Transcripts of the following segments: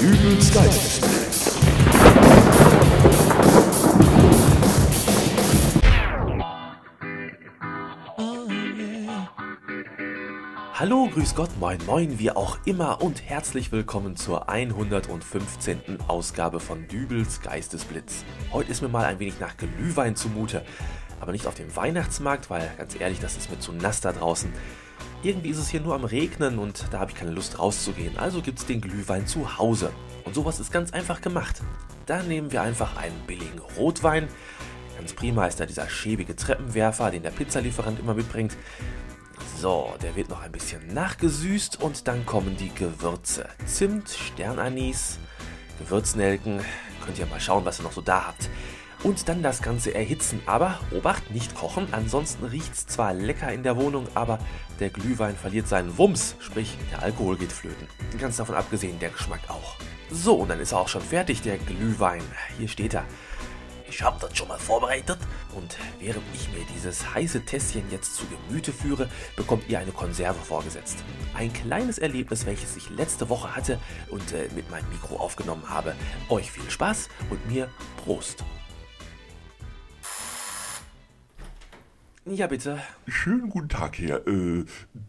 Dübels Geistesblitz. Hallo, grüß Gott, moin moin, wie auch immer und herzlich willkommen zur 115. Ausgabe von Dübels Geistesblitz. Heute ist mir mal ein wenig nach Glühwein zumute, aber nicht auf dem Weihnachtsmarkt, weil ganz ehrlich, das ist mir zu nass da draußen. Irgendwie ist es hier nur am Regnen und da habe ich keine Lust rauszugehen, also gibt es den Glühwein zu Hause. Und sowas ist ganz einfach gemacht. Da nehmen wir einfach einen billigen Rotwein. Ganz prima ist da dieser schäbige Treppenwerfer, den der Pizzalieferant immer mitbringt. So, der wird noch ein bisschen nachgesüßt und dann kommen die Gewürze. Zimt, Sternanis, Gewürznelken. Könnt ihr mal schauen, was ihr noch so da habt. Und dann das Ganze erhitzen. Aber Obacht, nicht kochen. Ansonsten riecht es zwar lecker in der Wohnung, aber der Glühwein verliert seinen Wumms. Sprich, der Alkohol geht flöten. Ganz davon abgesehen, der Geschmack auch. So, und dann ist er auch schon fertig, der Glühwein. Hier steht er. Ich habe das schon mal vorbereitet und während ich mir dieses heiße Tässchen jetzt zu Gemüte führe, bekommt ihr eine Konserve vorgesetzt. Ein kleines Erlebnis, welches ich letzte Woche hatte und äh, mit meinem Mikro aufgenommen habe. Euch viel Spaß und mir Prost. Ja, bitte. Schönen guten Tag, Herr äh,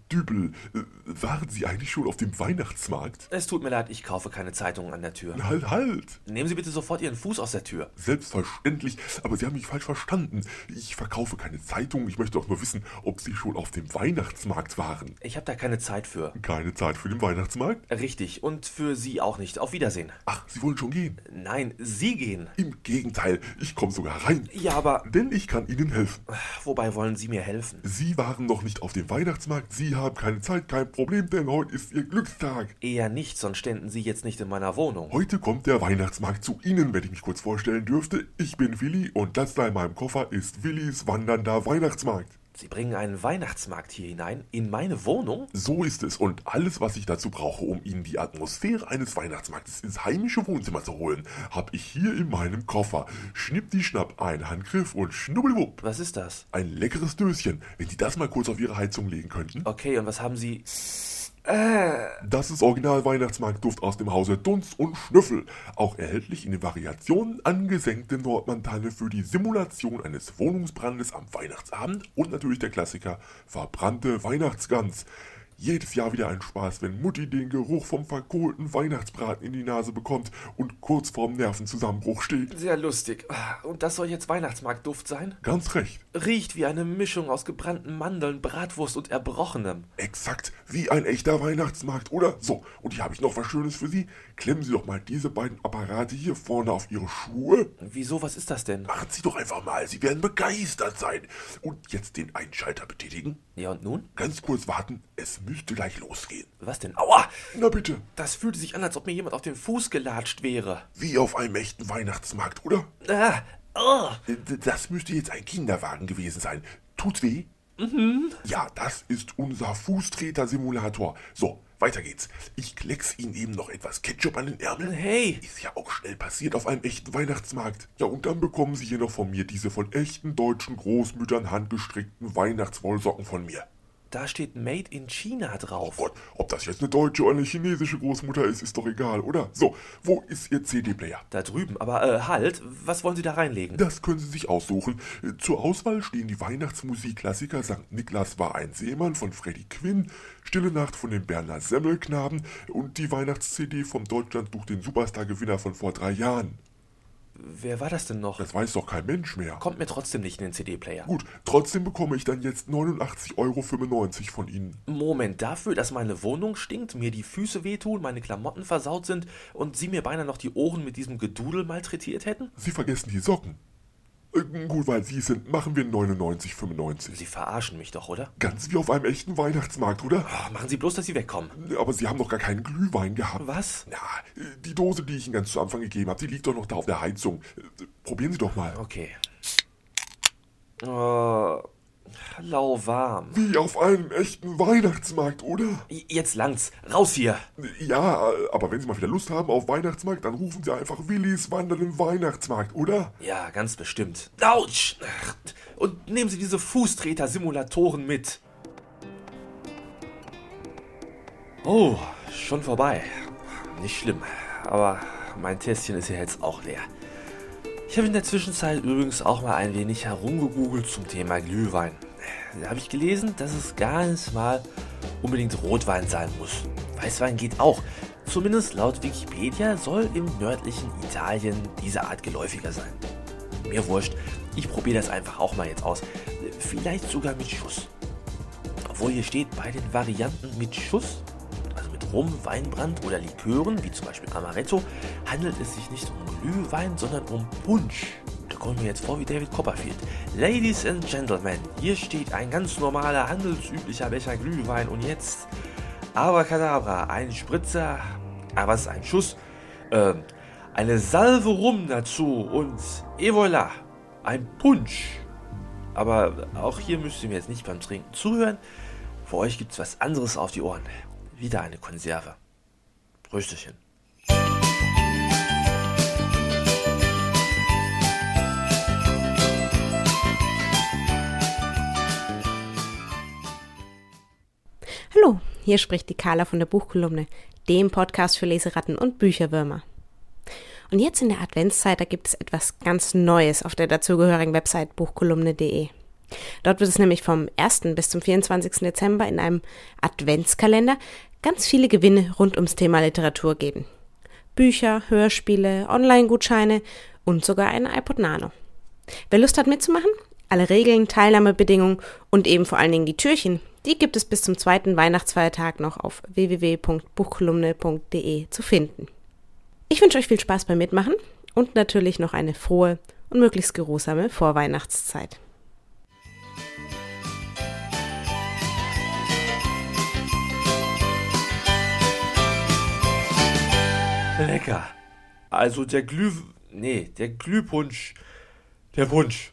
Dübel. Äh, waren Sie eigentlich schon auf dem Weihnachtsmarkt? Es tut mir leid, ich kaufe keine Zeitungen an der Tür. Halt, halt! Nehmen Sie bitte sofort Ihren Fuß aus der Tür. Selbstverständlich, aber Sie haben mich falsch verstanden. Ich verkaufe keine Zeitungen, ich möchte auch nur wissen, ob Sie schon auf dem Weihnachtsmarkt waren. Ich habe da keine Zeit für. Keine Zeit für den Weihnachtsmarkt? Richtig, und für Sie auch nicht. Auf Wiedersehen. Ach, Sie wollen schon gehen? Nein, Sie gehen. Im Gegenteil, ich komme sogar rein. Ja, aber. Denn ich kann Ihnen helfen. Wobei wollen Sie mir helfen? Sie waren noch nicht auf dem Weihnachtsmarkt, Sie haben keine Zeit, kein Problem, denn heute ist Ihr Glückstag. Eher nicht, sonst ständen Sie jetzt nicht in meiner Wohnung. Heute kommt der Weihnachtsmarkt zu Ihnen, wenn ich mich kurz vorstellen dürfte. Ich bin Willi und das da in meinem Koffer ist Willis wandernder Weihnachtsmarkt. Sie bringen einen Weihnachtsmarkt hier hinein, in meine Wohnung? So ist es und alles, was ich dazu brauche, um Ihnen die Atmosphäre eines Weihnachtsmarktes ins heimische Wohnzimmer zu holen, habe ich hier in meinem Koffer. Schnipp die Schnapp, ein Handgriff und schnubbelwupp. Was ist das? Ein leckeres Döschen, wenn Sie das mal kurz auf Ihre Heizung legen könnten. Okay, und was haben Sie... Das ist Original Weihnachtsmarktduft aus dem Hause Dunz und Schnüffel. Auch erhältlich in den Variationen angesenkte Nordmantanne für die Simulation eines Wohnungsbrandes am Weihnachtsabend und natürlich der Klassiker verbrannte Weihnachtsgans. Jedes Jahr wieder ein Spaß, wenn Mutti den Geruch vom verkohlten Weihnachtsbraten in die Nase bekommt und kurz vorm Nervenzusammenbruch steht. Sehr lustig. Und das soll jetzt Weihnachtsmarktduft sein? Ganz recht. Riecht wie eine Mischung aus gebrannten Mandeln, Bratwurst und Erbrochenem. Exakt wie ein echter Weihnachtsmarkt, oder? So, und hier habe ich noch was Schönes für Sie. Klemmen Sie doch mal diese beiden Apparate hier vorne auf Ihre Schuhe. Wieso, was ist das denn? Machen Sie doch einfach mal, Sie werden begeistert sein. Und jetzt den Einschalter betätigen. Ja, und nun? Ganz kurz warten, es müsste gleich losgehen. Was denn? Aua! Na bitte, Das fühlte sich an, als ob mir jemand auf den Fuß gelatscht wäre. wie auf einem echten Weihnachtsmarkt, oder? Ah! Oh! D- Das müsste jetzt ein Kinderwagen gewesen sein. Tut's weh? Mhm. Ja, das ist unser Fußtreter-Simulator. So, weiter geht's. Ich klecks Ihnen eben noch etwas Ketchup an den Ärmel. Hey! Ist ja auch schnell passiert auf einem echten Weihnachtsmarkt. Ja, und dann bekommen Sie hier noch von mir diese von echten deutschen Großmüttern handgestrickten Weihnachtswollsocken von mir. Da steht Made in China drauf. Gott, ob das jetzt eine deutsche oder eine chinesische Großmutter ist, ist doch egal, oder? So, wo ist Ihr CD-Player? Da drüben, aber äh, halt, was wollen Sie da reinlegen? Das können Sie sich aussuchen. Zur Auswahl stehen die Weihnachtsmusikklassiker St. Niklas war ein Seemann von Freddie Quinn, Stille Nacht von den Berner Semmelknaben und die Weihnachts-CD vom Deutschland sucht den Superstar-Gewinner von vor drei Jahren. Wer war das denn noch? Das weiß doch kein Mensch mehr. Kommt mir trotzdem nicht in den CD-Player. Gut, trotzdem bekomme ich dann jetzt 89,95 Euro von Ihnen. Moment, dafür, dass meine Wohnung stinkt, mir die Füße wehtun, meine Klamotten versaut sind und Sie mir beinahe noch die Ohren mit diesem Gedudel malträtiert hätten? Sie vergessen die Socken. Äh, gut, weil Sie sind, machen wir 99,95. Sie verarschen mich doch, oder? Ganz wie auf einem echten Weihnachtsmarkt, oder? Oh, machen Sie bloß, dass Sie wegkommen. Aber Sie haben doch gar keinen Glühwein gehabt. Was? Na, die Dose, die ich Ihnen ganz zu Anfang gegeben habe, die liegt doch noch da auf der Heizung. Äh, Probieren Sie doch mal. Okay. Oh, lauwarm. Wie auf einem echten Weihnachtsmarkt, oder? Jetzt langt's. Raus hier. Ja, aber wenn Sie mal wieder Lust haben auf Weihnachtsmarkt, dann rufen Sie einfach Willis wandernden Weihnachtsmarkt, oder? Ja, ganz bestimmt. Autsch! Und nehmen Sie diese Fußtreter-Simulatoren mit. Oh, schon vorbei. Nicht schlimm. aber mein Tässchen ist ja jetzt auch leer. Ich habe in der Zwischenzeit übrigens auch mal ein wenig herumgegoogelt zum Thema Glühwein. Da habe ich gelesen, dass es gar nicht mal unbedingt Rotwein sein muss. Weißwein geht auch. Zumindest laut Wikipedia soll im nördlichen Italien diese Art geläufiger sein. Mir wurscht, ich probiere das einfach auch mal jetzt aus. Vielleicht sogar mit Schuss. Obwohl hier steht, bei den Varianten mit Schuss, Rum, Weinbrand oder Likören, wie zum Beispiel Amaretto, handelt es sich nicht um Glühwein, sondern um Punsch. Da kommen wir jetzt vor wie David Copperfield. Ladies and Gentlemen, hier steht ein ganz normaler, handelsüblicher Becher Glühwein und jetzt Abracadabra, ein Spritzer, aber ah, was ist ein Schuss? Äh, eine Salve Rum dazu und et voilà, ein Punsch. Aber auch hier müsst ihr mir jetzt nicht beim Trinken zuhören. Für euch gibt es was anderes auf die Ohren. Wieder eine Konserve. Prösterchen. Hallo, hier spricht die Carla von der Buchkolumne, dem Podcast für Leseratten und Bücherwürmer. Und jetzt in der Adventszeit, da gibt es etwas ganz Neues auf der dazugehörigen Website buchkolumne.de. Dort wird es nämlich vom 1. bis zum 24. Dezember in einem Adventskalender ganz viele Gewinne rund ums Thema Literatur geben. Bücher, Hörspiele, Online-Gutscheine und sogar ein iPod Nano. Wer Lust hat mitzumachen? Alle Regeln, Teilnahmebedingungen und eben vor allen Dingen die Türchen, die gibt es bis zum zweiten Weihnachtsfeiertag noch auf www.buchkolumne.de zu finden. Ich wünsche euch viel Spaß beim Mitmachen und natürlich noch eine frohe und möglichst geruhsame Vorweihnachtszeit. Lecker. Also der Glüh... Nee, der Glühpunsch. Der Punsch.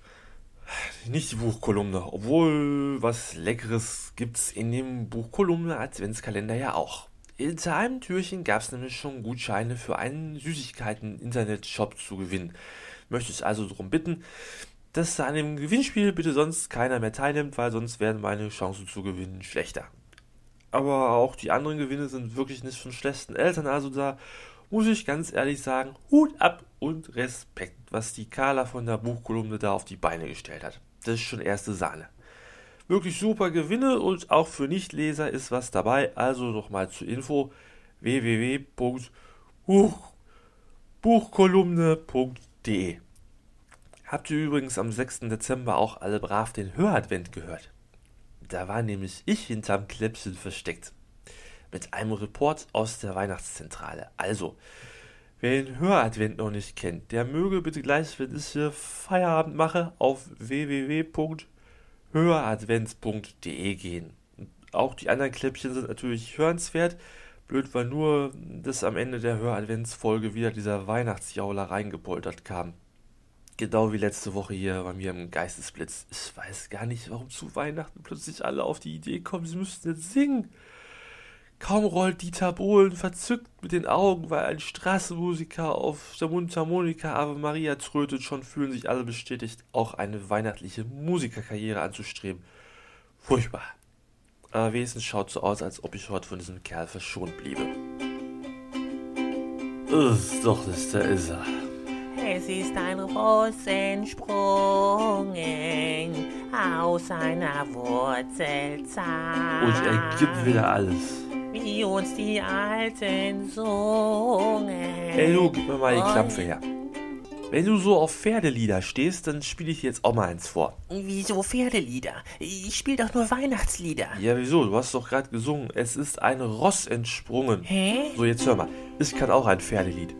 Nicht die Buchkolumne. Obwohl, was Leckeres gibt's in dem Buchkolumne Adventskalender ja auch. Hinter einem Türchen gab's nämlich schon Gutscheine für einen Süßigkeiten-Internet-Shop zu gewinnen. Möchte ich also darum bitten, dass an dem Gewinnspiel bitte sonst keiner mehr teilnimmt, weil sonst werden meine Chancen zu gewinnen schlechter. Aber auch die anderen Gewinne sind wirklich nicht von schlechten Eltern, also da muss ich ganz ehrlich sagen, Hut ab und Respekt, was die Carla von der Buchkolumne da auf die Beine gestellt hat. Das ist schon erste Sahne. Wirklich super Gewinne und auch für Nichtleser ist was dabei. Also nochmal zur Info www.buchkolumne.de. Habt ihr übrigens am 6. Dezember auch alle brav den Höradvent gehört? Da war nämlich ich hinterm Kläppchen versteckt mit einem Report aus der Weihnachtszentrale. Also, wer den Höradvent noch nicht kennt, der möge bitte gleich, wenn ich hier Feierabend mache, auf www.höradvents.de gehen. Auch die anderen Kläppchen sind natürlich hörenswert. Blöd war nur, dass am Ende der Höradventsfolge wieder dieser Weihnachtsjauler reingepoltert kam. Genau wie letzte Woche hier bei mir im Geistesblitz. Ich weiß gar nicht, warum zu Weihnachten plötzlich alle auf die Idee kommen, sie müssten jetzt singen. Kaum rollt Dieter Bohlen verzückt mit den Augen, weil ein Straßenmusiker auf der Mundharmonika Ave Maria trötet, schon fühlen sich alle bestätigt, auch eine weihnachtliche Musikerkarriere anzustreben. Furchtbar. Aber wenigstens schaut so aus, als ob ich heute von diesem Kerl verschont bliebe. Ist doch nicht, da ist er. Es ist ein Ross entsprungen aus einer Wurzelzeit. Und er gibt wieder alles wie uns die Alten sungen. Du, gib mir mal die Klampfe her. Wenn du so auf Pferdelieder stehst, dann spiele ich jetzt auch mal eins vor. Wieso Pferdelieder? Ich spiele doch nur Weihnachtslieder. Ja, wieso? Du hast doch gerade gesungen. Es ist ein Ross entsprungen. Hä? So, jetzt hör mal. Ich kann auch ein Pferdelied.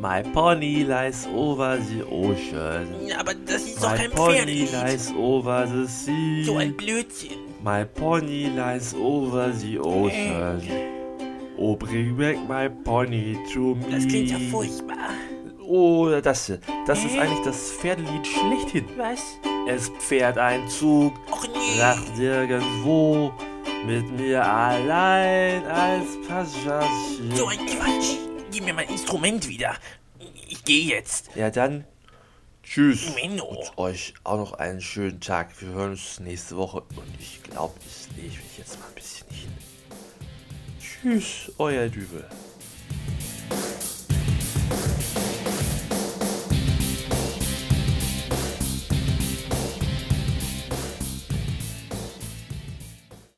My pony lies over the ocean. Aber das ist doch My kein pony Pferdelied. lies over the sea. So ein Blödsinn. My pony lies over the ocean. Oh, bring back my pony to me. Das klingt ja furchtbar. Oh, das hier. Das ist eigentlich das Pferdelied schlechthin. Was? Es pfährt ein Zug, Och nee. lacht irgendwo, mit mir allein als Passagier. So ein Quatsch. Gib mir mein Instrument wieder. Ich gehe jetzt. Ja, dann tschüss. Menno. Und euch auch noch einen schönen Tag. Wir hören uns nächste Woche. Und ich glaube, ich lege mich jetzt mal ein bisschen hin. Tschüss, euer Dübel.